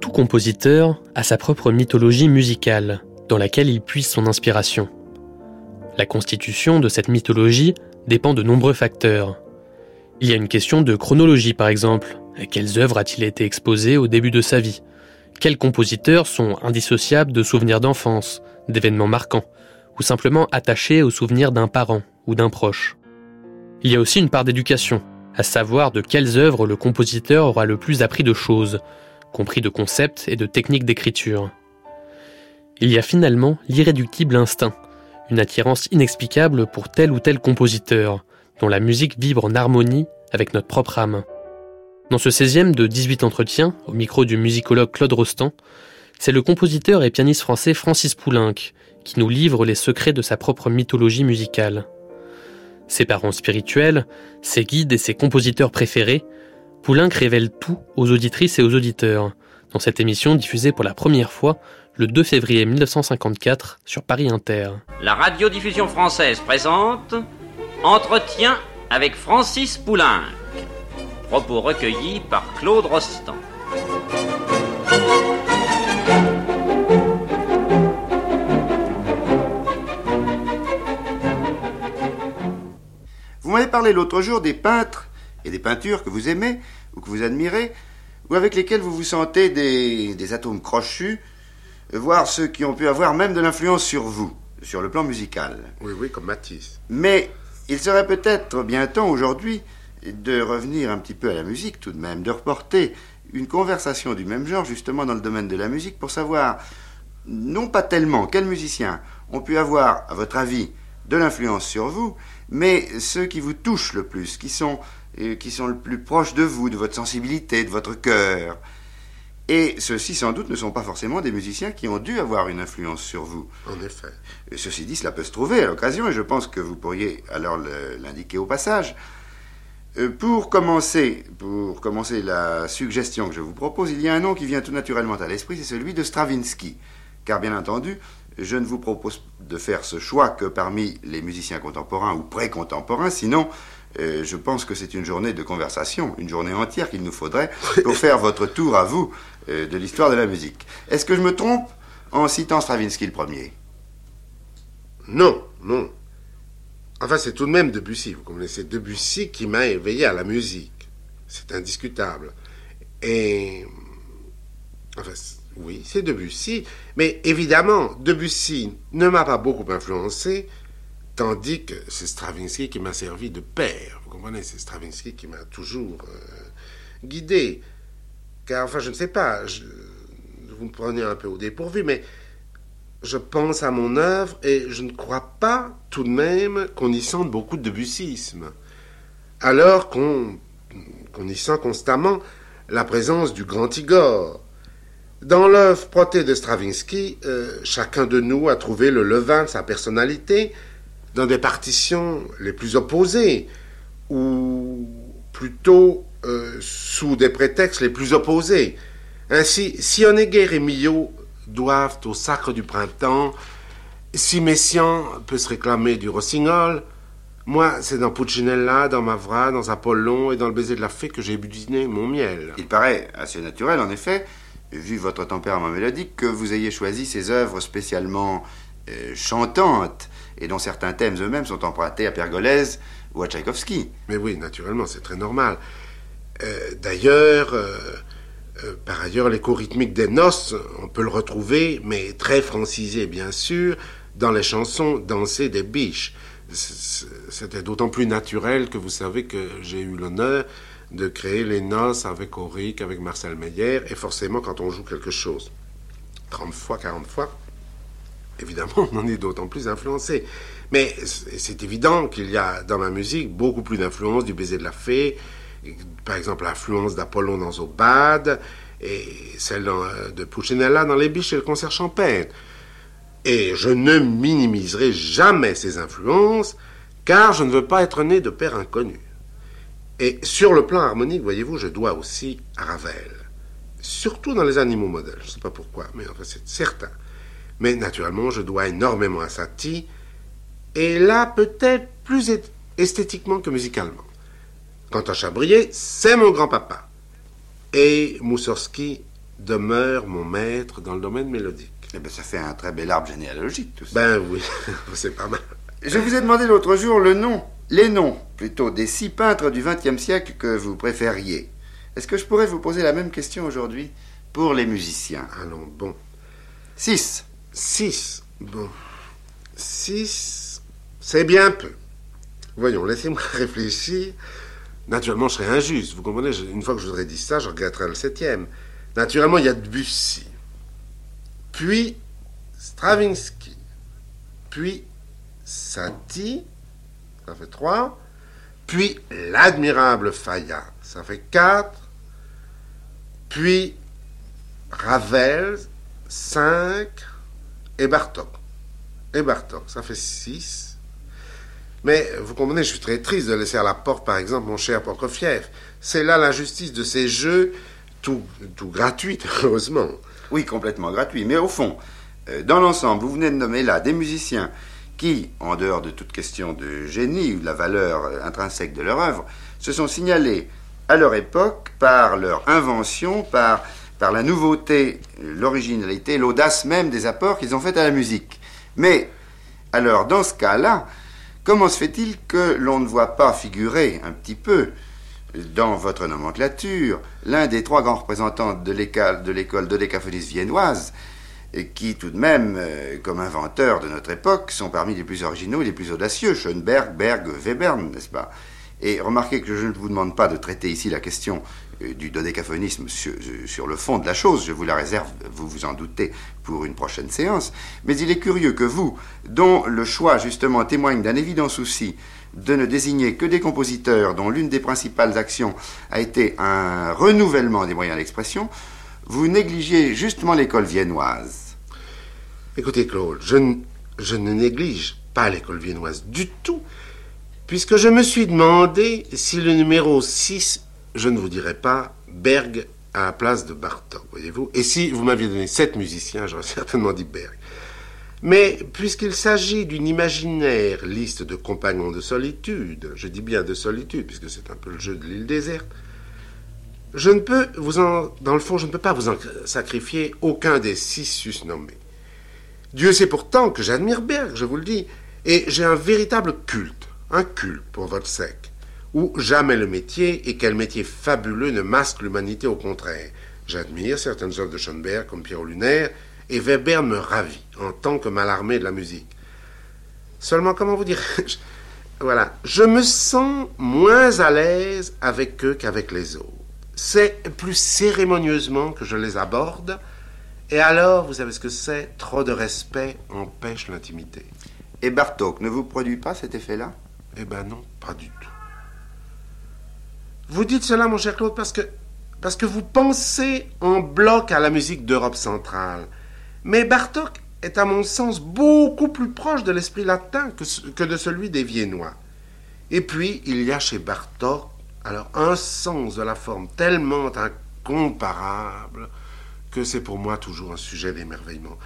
Tout compositeur a sa propre mythologie musicale, dans laquelle il puise son inspiration. La constitution de cette mythologie dépend de nombreux facteurs. Il y a une question de chronologie par exemple. À quelles œuvres a-t-il été exposé au début de sa vie? Quels compositeurs sont indissociables de souvenirs d'enfance, d'événements marquants, ou simplement attachés aux souvenirs d'un parent ou d'un proche Il y a aussi une part d'éducation, à savoir de quelles œuvres le compositeur aura le plus appris de choses, compris de concepts et de techniques d'écriture. Il y a finalement l'irréductible instinct, une attirance inexplicable pour tel ou tel compositeur, dont la musique vibre en harmonie avec notre propre âme. Dans ce 16e de 18 entretiens, au micro du musicologue Claude Rostand, c'est le compositeur et pianiste français Francis Poulenc qui nous livre les secrets de sa propre mythologie musicale. Ses parents spirituels, ses guides et ses compositeurs préférés, Poulenc révèle tout aux auditrices et aux auditeurs, dans cette émission diffusée pour la première fois le 2 février 1954 sur Paris Inter. La radiodiffusion française présente Entretien avec Francis Poulenc. Propos recueillis par Claude Rostand. Vous m'avez parlé l'autre jour des peintres et des peintures que vous aimez ou que vous admirez, ou avec lesquels vous vous sentez des, des atomes crochus, voire ceux qui ont pu avoir même de l'influence sur vous, sur le plan musical. Oui, oui, comme Matisse. Mais il serait peut-être bien temps aujourd'hui de revenir un petit peu à la musique tout de même, de reporter une conversation du même genre justement dans le domaine de la musique pour savoir non pas tellement quels musiciens ont pu avoir, à votre avis, de l'influence sur vous, mais ceux qui vous touchent le plus, qui sont, euh, qui sont le plus proches de vous, de votre sensibilité, de votre cœur. Et ceux-ci, sans doute, ne sont pas forcément des musiciens qui ont dû avoir une influence sur vous. En effet. Et Ceci dit, cela peut se trouver à l'occasion, et je pense que vous pourriez alors l'indiquer au passage. Euh, Pour commencer, pour commencer la suggestion que je vous propose, il y a un nom qui vient tout naturellement à l'esprit, c'est celui de Stravinsky. Car bien entendu, je ne vous propose de faire ce choix que parmi les musiciens contemporains ou pré-contemporains, sinon euh, je pense que c'est une journée de conversation, une journée entière qu'il nous faudrait pour faire votre tour à vous euh, de l'histoire de la musique. Est-ce que je me trompe en citant Stravinsky le premier? Non, non. Enfin, c'est tout de même Debussy. Vous connaissez Debussy qui m'a éveillé à la musique. C'est indiscutable. Et. Enfin, oui, c'est Debussy. Mais évidemment, Debussy ne m'a pas beaucoup influencé, tandis que c'est Stravinsky qui m'a servi de père. Vous comprenez C'est Stravinsky qui m'a toujours euh, guidé. Car, enfin, je ne sais pas, je- vous me prenez un peu au dépourvu, mais je pense à mon œuvre et je ne crois pas tout de même qu'on y sente beaucoup de debussisme. Alors qu'on qu'on y sent constamment la présence du grand Igor. Dans l'œuvre protée de Stravinsky, euh, chacun de nous a trouvé le levain de sa personnalité dans des partitions les plus opposées, ou plutôt euh, sous des prétextes les plus opposés. Ainsi, si et Millot doivent au sacre du printemps, si Messiaen peut se réclamer du rossignol, moi, c'est dans Puccinella, dans Mavra, dans Apollon et dans le baiser de la fée que j'ai budiné mon miel. Il paraît assez naturel, en effet, vu votre tempérament mélodique, que vous ayez choisi ces œuvres spécialement euh, chantantes et dont certains thèmes eux-mêmes sont empruntés à Pergolèse ou à Tchaïkovski. Mais oui, naturellement, c'est très normal. Euh, D'ailleurs, euh, euh, par ailleurs, l'écho rythmique des noces, on peut le retrouver, mais très francisé, bien sûr, dans les chansons dansées des biches. C'était d'autant plus naturel que vous savez que j'ai eu l'honneur de créer les noces avec Auric, avec Marcel Meyer, et forcément, quand on joue quelque chose 30 fois, 40 fois, évidemment, on en est d'autant plus influencé. Mais c'est évident qu'il y a dans ma musique beaucoup plus d'influence du baiser de la fée, par exemple l'influence d'Apollon dans Zobad, et celle euh, de Puccinella dans Les Biches et le concert champêtre. Et je ne minimiserai jamais ces influences, car je ne veux pas être né de père inconnu. Et sur le plan harmonique, voyez-vous, je dois aussi à Ravel. surtout dans les animaux modèles. Je ne sais pas pourquoi, mais enfin c'est certain. Mais naturellement, je dois énormément à Satie, et là peut-être plus esthétiquement que musicalement. Quant à Chabrier, c'est mon grand-papa. Et Moussorski demeure mon maître dans le domaine mélodique. Eh bien, ça fait un très bel arbre généalogique, tout ça. Ben oui, c'est pas mal. Je vous ai demandé l'autre jour le nom, les noms, plutôt, des six peintres du XXe siècle que vous préfériez. Est-ce que je pourrais vous poser la même question aujourd'hui pour les musiciens? Allons, bon. Six. Six. Bon. Six, c'est bien peu. Voyons, laissez-moi réfléchir. Naturellement, je serais injuste. Vous comprenez Une fois que je vous aurais dit ça, je regretterais le septième. Naturellement, il y a Debussy. Puis Stravinsky. Puis Satie. Ça fait trois. Puis l'admirable Fayard. Ça fait quatre. Puis Ravel. Cinq. Et Bartok. Et Bartok. Ça fait six. Mais vous comprenez, je suis très triste de laisser à la porte, par exemple, mon cher Prokofiev. C'est là l'injustice de ces jeux, tout, tout gratuits, heureusement. Oui, complètement gratuit. Mais au fond, euh, dans l'ensemble, vous venez de nommer là des musiciens qui, en dehors de toute question de génie ou de la valeur euh, intrinsèque de leur œuvre, se sont signalés à leur époque par leur invention, par, par la nouveauté, l'originalité, l'audace même des apports qu'ils ont faits à la musique. Mais, alors, dans ce cas-là, Comment se fait-il que l'on ne voit pas figurer un petit peu dans votre nomenclature l'un des trois grands représentants de l'école de l'école viennoise qui tout de même, euh, comme inventeurs de notre époque, sont parmi les plus originaux et les plus audacieux, Schoenberg, Berg, Webern, n'est-ce pas? Et remarquez que je ne vous demande pas de traiter ici la question euh, du dodécaphonisme sur, euh, sur, le fond de la chose, je vous la réserve, vous vous en doutez, pour une prochaine séance, mais il est curieux que vous, dont le choix justement témoigne d'un évident souci de ne désigner que des compositeurs dont l'une des principales actions a été un renouvellement des moyens d'expression, vous négligiez justement l'école viennoise. Écoutez Claude, je, je ne néglige pas l'école viennoise du tout, puisque je me suis demandé si le numéro 6 je ne vous dirais pas Berg à la place de Bartok, voyez-vous. Et si vous m'aviez donné sept musiciens, j'aurais certainement dit Berg. Mais puisqu'il s'agit d'une imaginaire liste de compagnons de solitude, je dis bien de solitude, puisque c'est un peu le jeu de l'île déserte, je ne peux vous en, dans le fond, je ne peux pas vous en sacrifier aucun des six susnommés. Dieu sait pourtant que j'admire Berg, je vous le dis, et j'ai un véritable culte, un culte pour votre sec où jamais le métier, et quel métier fabuleux ne masque l'humanité au contraire. J'admire certaines œuvres de Schoenberg comme Pierre Lunaire, et Weber me ravit en tant que malarmé de la musique. Seulement, comment vous dire Voilà, je me sens moins à l'aise avec eux qu'avec les autres. C'est plus cérémonieusement que je les aborde, et alors, vous savez ce que c'est? Trop de respect empêche l'intimité. Et Bartok ne vous produit pas cet effet-là? Eh ben non, pas du tout. Vous dites cela, mon cher Claude, parce que, parce que vous pensez en bloc à la musique d'Europe centrale. Mais Bartok est, à mon sens, beaucoup plus proche de l'esprit latin que, que de celui des Viennois. Et puis, il y a chez Bartok, alors, un sens de la forme tellement incomparable que c'est pour moi toujours un sujet d'émerveillement.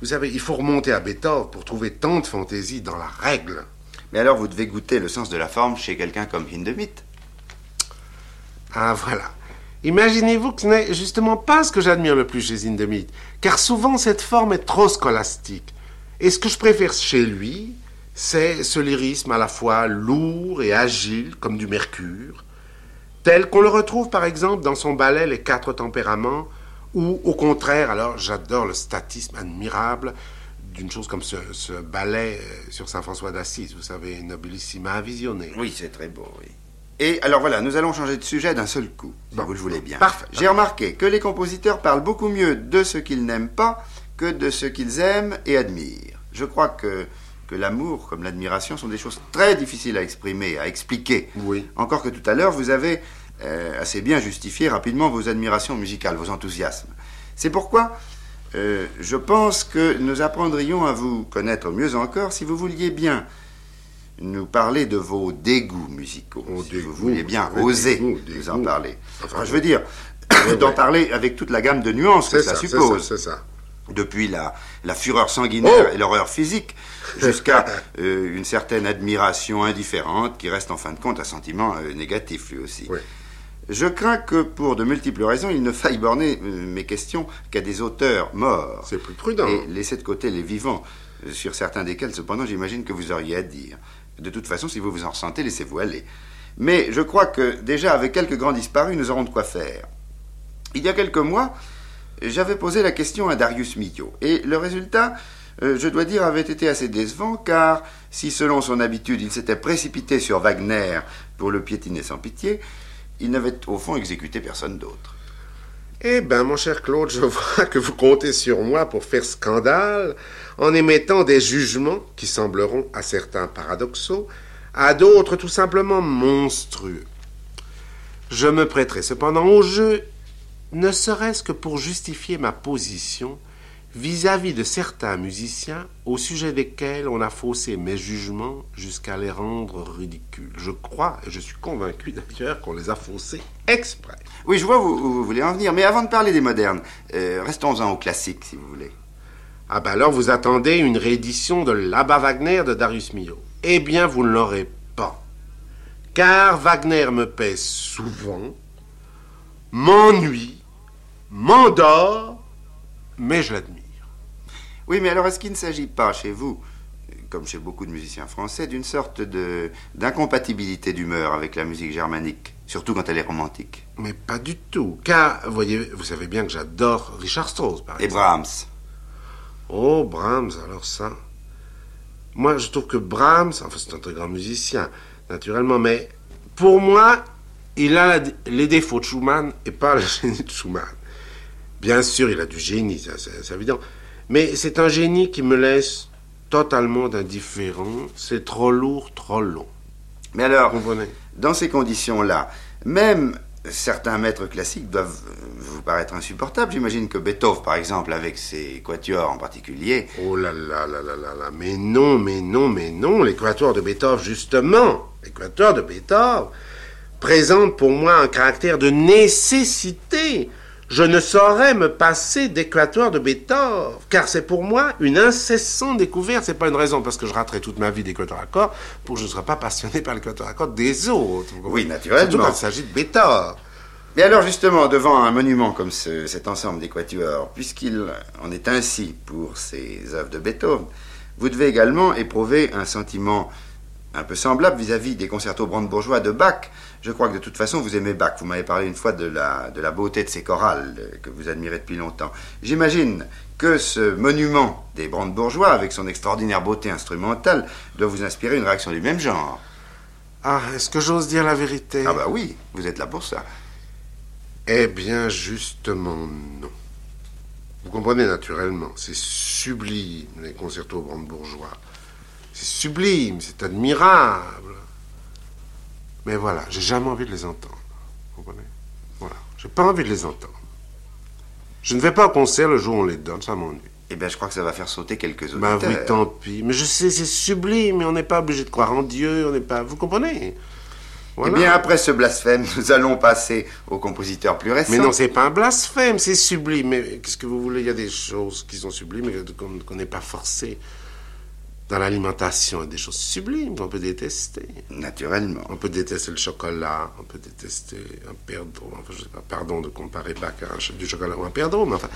Vous savez, il faut remonter à Beethoven pour trouver tant de fantaisie dans la règle. Mais alors, vous devez goûter le sens de la forme chez quelqu'un comme Hindemith. Ah voilà. Imaginez-vous que ce n'est justement pas ce que j'admire le plus chez Zindemith, car souvent cette forme est trop scolastique. Et ce que je préfère chez lui, c'est ce lyrisme à la fois lourd et agile comme du mercure, tel qu'on le retrouve par exemple dans son ballet Les quatre tempéraments, ou au contraire, alors j'adore le statisme admirable d'une chose comme ce, ce ballet euh, sur Saint François d'Assise, vous savez, Nobilissima visionné. Oui, c'est très beau, oui. Et alors voilà, nous allons changer de sujet d'un seul coup, si vous le voulez bien. Parfait. J'ai remarqué que les compositeurs parlent beaucoup mieux de ce qu'ils n'aiment pas que de ce qu'ils aiment et admirent. Je crois que, que l'amour comme l'admiration sont des choses très difficiles à exprimer, à expliquer. Oui. Encore que tout à l'heure, vous avez euh, assez bien justifié rapidement vos admirations musicales, vos enthousiasmes. C'est pourquoi euh, je pense que nous apprendrions à vous connaître mieux encore si vous vouliez bien nous parler de vos dégoûts musicaux. si vous voulez bien oser nous en parler. Enfin, je veux dire, d'en parler avec toute la gamme de nuances que ça suppose. c'est ça. Depuis la, la fureur sanguinaire Oh et l'horreur physique, jusqu'à euh, une certaine admiration indifférente qui reste en fin de compte un sentiment euh, négatif lui aussi. Oui. Je crains que pour de multiples raisons, il ne faille borner euh, mes questions qu'à des auteurs morts. C'est plus prudent. Et laisser de côté les vivants, euh, sur certains desquels, cependant, j'imagine que vous auriez à dire. De toute façon, si vous vous en ressentez, laissez-vous aller. Mais je crois que déjà, avec quelques grands disparus, nous aurons de quoi faire. Il y a quelques mois, j'avais posé la question à Darius Milhaud. Et le résultat, euh, je dois dire, avait été assez décevant, car si, selon son habitude, il s'était précipité sur Wagner pour le piétiner sans pitié, il n'avait au fond exécuté personne d'autre. Eh ben, mon cher Claude, je vois que vous comptez sur moi pour faire scandale en émettant des jugements qui sembleront à certains paradoxaux, à d'autres tout simplement monstrueux. Je me prêterai cependant au jeu, ne serait-ce que pour justifier ma position vis-à-vis de certains musiciens au sujet desquels on a faussé mes jugements jusqu'à les rendre ridicules. Je crois, et je suis convaincu d'ailleurs, qu'on les a faussés exprès. Oui, je vois où, vous voulez en venir, mais avant de parler des modernes, euh, restons-en au classique, si vous voulez. Ah ben alors vous attendez une réédition de l'Abba Wagner de Darius Milhaud. Eh bien, vous ne l'aurez pas. Car Wagner me pèse souvent, m'ennuie, m'endort, mais je l'admire. Oui, mais alors est-ce qu'il ne s'agit pas chez vous, comme chez beaucoup de musiciens français, d'une sorte de d'incompatibilité d'humeur avec la musique germanique, surtout quand elle est romantique? Mais pas du tout. Car, voyez, vous savez bien que j'adore Richard Strauss, par Et exemple. Brahms Oh, Brahms, alors ça. Moi, je trouve que Brahms, enfin, c'est un très grand musicien, naturellement, mais pour moi, il a la- les défauts de Schumann et pas le génie de Schumann. Bien sûr, il a du génie, ça, c'est évident. Mais c'est un génie qui me laisse totalement indifférent. C'est trop lourd, trop long. Mais alors, comprenez? dans ces conditions-là, même certains maîtres classiques doivent vous paraître insupportables. J'imagine que Beethoven, par exemple, avec ses quatuors en particulier, Oh là là là là là là, mais non, mais non, mais non, l'équateur de Beethoven, justement, l'équateur de Beethoven présente pour moi un caractère de nécessité. Je ne saurais me passer d'équateur de Beethoven, car c'est pour moi une incessante découverte. C'est pas une raison parce que je raterai toute ma vie d'équateur à cordes pour que je ne sois pas passionné par l'équateur à cordes des autres. Oui, naturellement. Surtout quand il s'agit de Beethoven. Mais alors justement, devant un monument comme ce- cet ensemble des quatuors, puisqu'il en est ainsi pour ces œuvres de Beethoven, vous devez également éprouver un sentiment un peu semblable vis-à-vis des concertos brandebourgeois de Bach. Je crois que de toute façon, vous aimez Bach. Vous m'avez parlé une fois de la, de la beauté de ses chorales, euh, que vous admirez depuis longtemps. J'imagine que ce monument des brandebourgeois, avec son extraordinaire beauté instrumentale, doit vous inspirer une réaction du même genre. Ah, est-ce que j'ose dire la vérité? Ah bah oui, vous êtes là pour ça. Eh bien, justement, non. Vous comprenez naturellement, c'est sublime, les concertos brandebourgeois. C'est sublime, c'est admirable. Mais voilà, j'ai jamais envie de les entendre. Vous comprenez? Voilà, j'ai pas envie de les entendre. Je ne vais pas au concert le jour où on les donne, ça m'ennuie. Eh bien, je crois que ça va faire sauter quelques Ben auditeurs. oui, tant pis. Mais je sais, c'est sublime, mais on n'est pas obligé de croire en Dieu, on n'est pas... Vous comprenez? Voilà. Eh bien, après ce blasphème, nous allons passer aux compositeurs plus récents. Mais non, c'est pas un blasphème, c'est sublime. Mais qu'est-ce que vous voulez? Il y a des choses qui sont sublimes et qu'on n'est pas forcé. Dans l'alimentation, il y a des choses sublimes qu'on peut détester. Naturellement. On peut détester le chocolat, on peut détester un perdreau. Enfin, je sais pas, pardon de comparer Bach à un du chocolat ou un perdreau, mais enfin.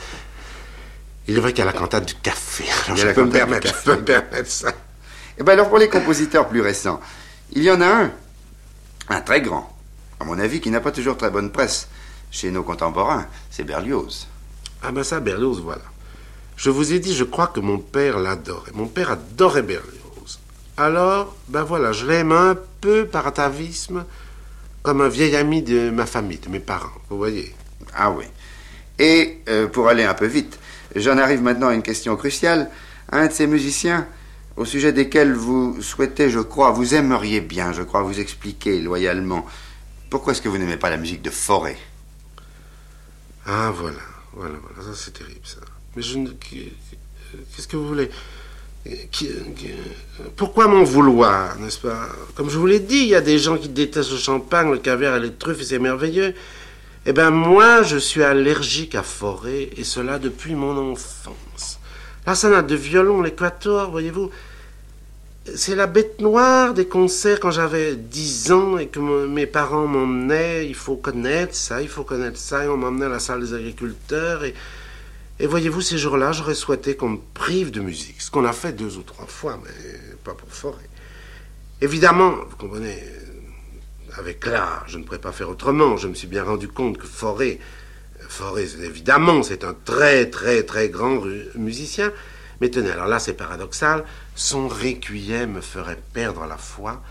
Il est vrai qu'il y a la cantate du café. Alors je peux me permettre, je peux me permettre ça. Eh bien, alors, pour les compositeurs plus récents, il y en a un, un très grand, à mon avis, qui n'a pas toujours très bonne presse chez nos contemporains, c'est Berlioz. Ah ben ça, Berlioz, voilà. Je vous ai dit, je crois que mon père l'adorait. Mon père adorait Berlioz. Alors, ben voilà, je l'aime un peu par atavisme, comme un vieil ami de ma famille, de mes parents, vous voyez. Ah oui. Et, euh, pour aller un peu vite, j'en arrive maintenant à une question cruciale. Un de ces musiciens, au sujet desquels vous souhaitez, je crois, vous aimeriez bien, je crois, vous expliquer loyalement, pourquoi est-ce que vous n'aimez pas la musique de Forêt? Ah voilà, voilà, voilà, ça c'est terrible ça. Mais je Qu'est-ce que vous voulez? Pourquoi m'en vouloir, n'est-ce pas? Comme je vous l'ai dit, il y a des gens qui détestent le champagne, le caviar et les truffes, et c'est merveilleux. Eh bien, moi, je suis allergique à forêt, et cela depuis mon enfance. La sonate de violon, l'équateur, voyez-vous, c'est la bête noire des concerts quand j'avais 10 ans et que mes parents m'emmenaient. Il faut connaître ça, il faut connaître ça. Et on m'emmenait à la salle des agriculteurs. Et, et voyez-vous, ces jours-là, j'aurais souhaité qu'on me prive de musique. Ce qu'on a fait deux ou trois fois, mais pas pour forêt. Évidemment, vous comprenez, avec l'art, je ne pourrais pas faire autrement. Je me suis bien rendu compte que Forêt, Forêt, évidemment, c'est un très, très, très grand musicien. Mais tenez, alors là, c'est paradoxal. Son requiem me ferait perdre la foi.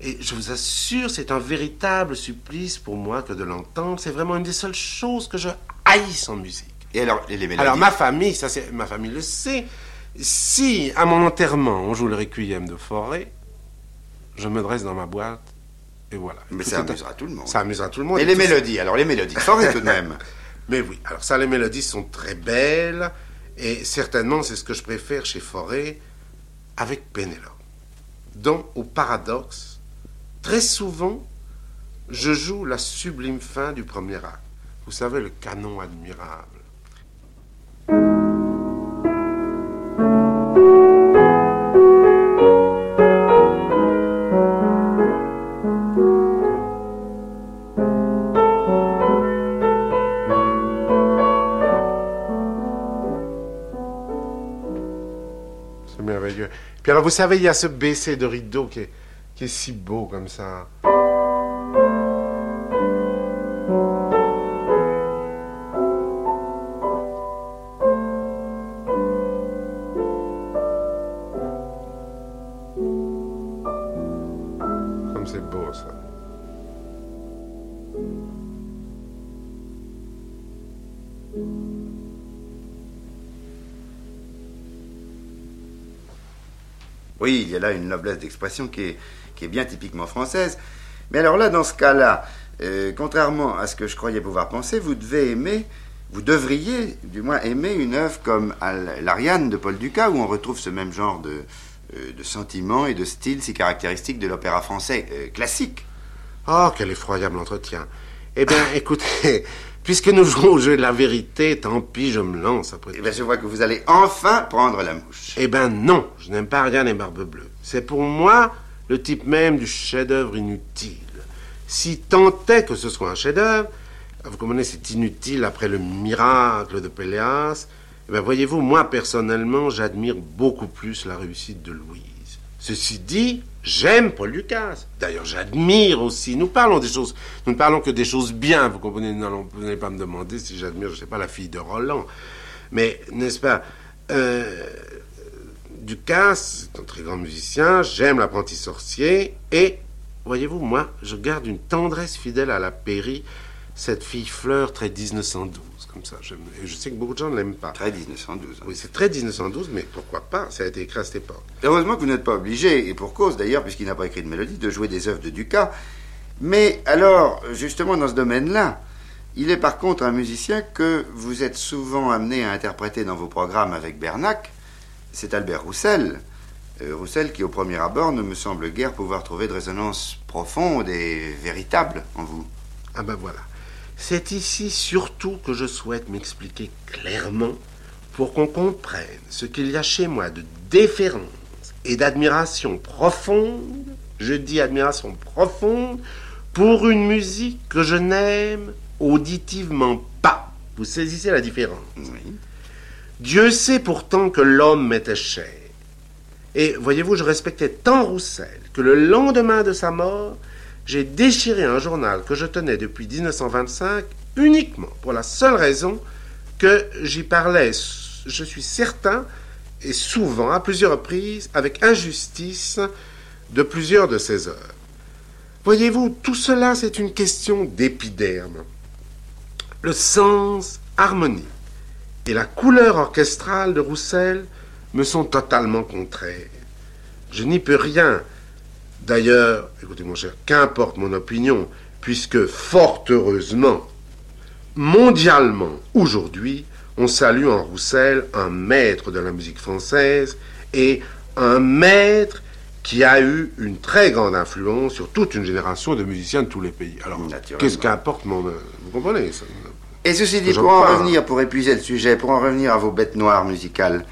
Et je vous assure, c'est un véritable supplice pour moi que de l'entendre. C'est vraiment une des seules choses que je haïs en musique. Et alors, les mélodies Alors, ma famille, ça c'est, ma famille le sait. Si, à mon enterrement, on joue le requiem de Forêt, je me dresse dans ma boîte et voilà. Mais Tout ça amusera tout le monde. Ça amusera tout le monde. Et les ça- mélodies, alors les mélodies, Forêt tout de même. Mais oui, alors ça, les mélodies sont très belles, et certainement c'est ce que je préfère chez Forêt avec Pénélope. Donc, au paradoxe, très souvent, je joue la sublime fin du premier acte. Vous savez, le canon admirable. Vous savez, il y a ce baissé de rideau qui est, qui est si beau comme ça. Oui, il y a là une noblesse d'expression qui est, qui est bien typiquement française. Mais alors là, dans ce cas-là, euh, contrairement à ce que je croyais pouvoir penser, vous devez aimer, vous devriez du moins aimer une œuvre comme l'Ariane de Paul Dukas, où on retrouve ce même genre de, euh, de sentiments et de style si caractéristique de l'opéra français euh, classique. Oh, quel effroyable entretien. Eh bien, écoutez, puisque nous jouons au jeu de la vérité, tant pis, je me lance après Eh bien, je vois que vous allez enfin prendre la mouche. Eh ben non, je n'aime pas Ariane et Barbe Bleue. C'est pour moi le type même du chef-d'œuvre inutile. Si tant est que ce soit un chef-d'œuvre, vous comprenez, c'est inutile après le miracle de Péléas. Eh ben voyez-vous, moi personnellement, j'admire beaucoup plus la réussite de Louise. Ceci dit, j'aime Paul Lucas. D'ailleurs, j'admire aussi. Nous parlons des choses, nous ne parlons que des choses bien. Vous comprenez, vous n'allez pas me demander si j'admire, je ne sais pas, la fille de Roland. Mais n'est-ce pas euh, c'est un très grand musicien, j'aime l'apprenti sorcier, et, voyez-vous, moi, je garde une tendresse fidèle à la Péri, cette fille fleur très 1912, comme ça. Je, et je sais que beaucoup de gens ne l'aiment pas. Très 1912. hein. Oui, c'est très 1912, mais pourquoi pas? Ça a été écrit à cette époque. Heureusement que vous n'êtes pas obligé, et pour cause d'ailleurs, puisqu'il n'a pas écrit de mélodie, de jouer des œuvres de Dukas. Mais alors, justement, dans ce domaine-là, il est par contre un musicien que vous êtes souvent amené à interpréter dans vos programmes avec Bernac. C'est Albert Roussel. Euh, Roussel qui, au premier abord, ne me semble guère pouvoir trouver de résonance profonde et véritable en vous. Ah ben voilà. C'est ici surtout que je souhaite m'expliquer clairement pour qu'on comprenne ce qu'il y a chez moi de déférence et d'admiration profonde, je dis admiration profonde, pour une musique que je n'aime auditivement pas. Vous saisissez la différence Oui. Dieu sait pourtant que l'homme m'était cher. Et voyez-vous, je respectais tant Roussel que le lendemain de sa mort, j'ai déchiré un journal que je tenais depuis 1925 uniquement pour la seule raison que j'y parlais, je suis certain, et souvent, à plusieurs reprises, avec injustice, de plusieurs de ses œuvres. Voyez-vous, tout cela, c'est une question d'épiderme. Le sens harmonique et la couleur orchestrale de Roussel me sont totalement contraires. Je n'y peux rien. D'ailleurs, écoutez mon cher, qu'importe mon opinion, puisque fort heureusement, mondialement, aujourd'hui, on salue en Roussel un maître de la musique française et un maître qui a eu une très grande influence sur toute une génération de musiciens de tous les pays. Alors, qu'est-ce qu'importe mon... euh, Vous comprenez ça Et ceci dit, pour en revenir, pour épuiser le sujet, pour en revenir à vos bêtes noires musicales,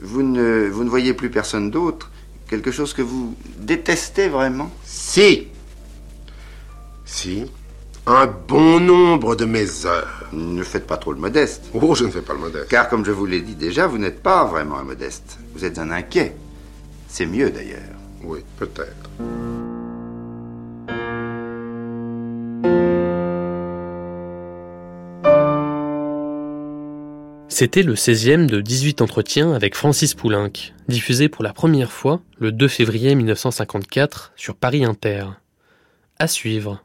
vous ne, vous ne voyez plus personne d'autre Quelque chose que vous détestez vraiment Si Si, un bon nombre de mes heures. Ne faites pas trop le modeste. Oh, je ne fais pas le modeste. Car comme je vous l'ai dit déjà, vous n'êtes pas vraiment un modeste. Vous êtes un inquiet. C'est mieux d'ailleurs. Oui, peut-être. C'était le 16e de 18 entretiens avec Francis Poulenc, diffusé pour la première fois le 2 février 1954 sur Paris Inter. À suivre.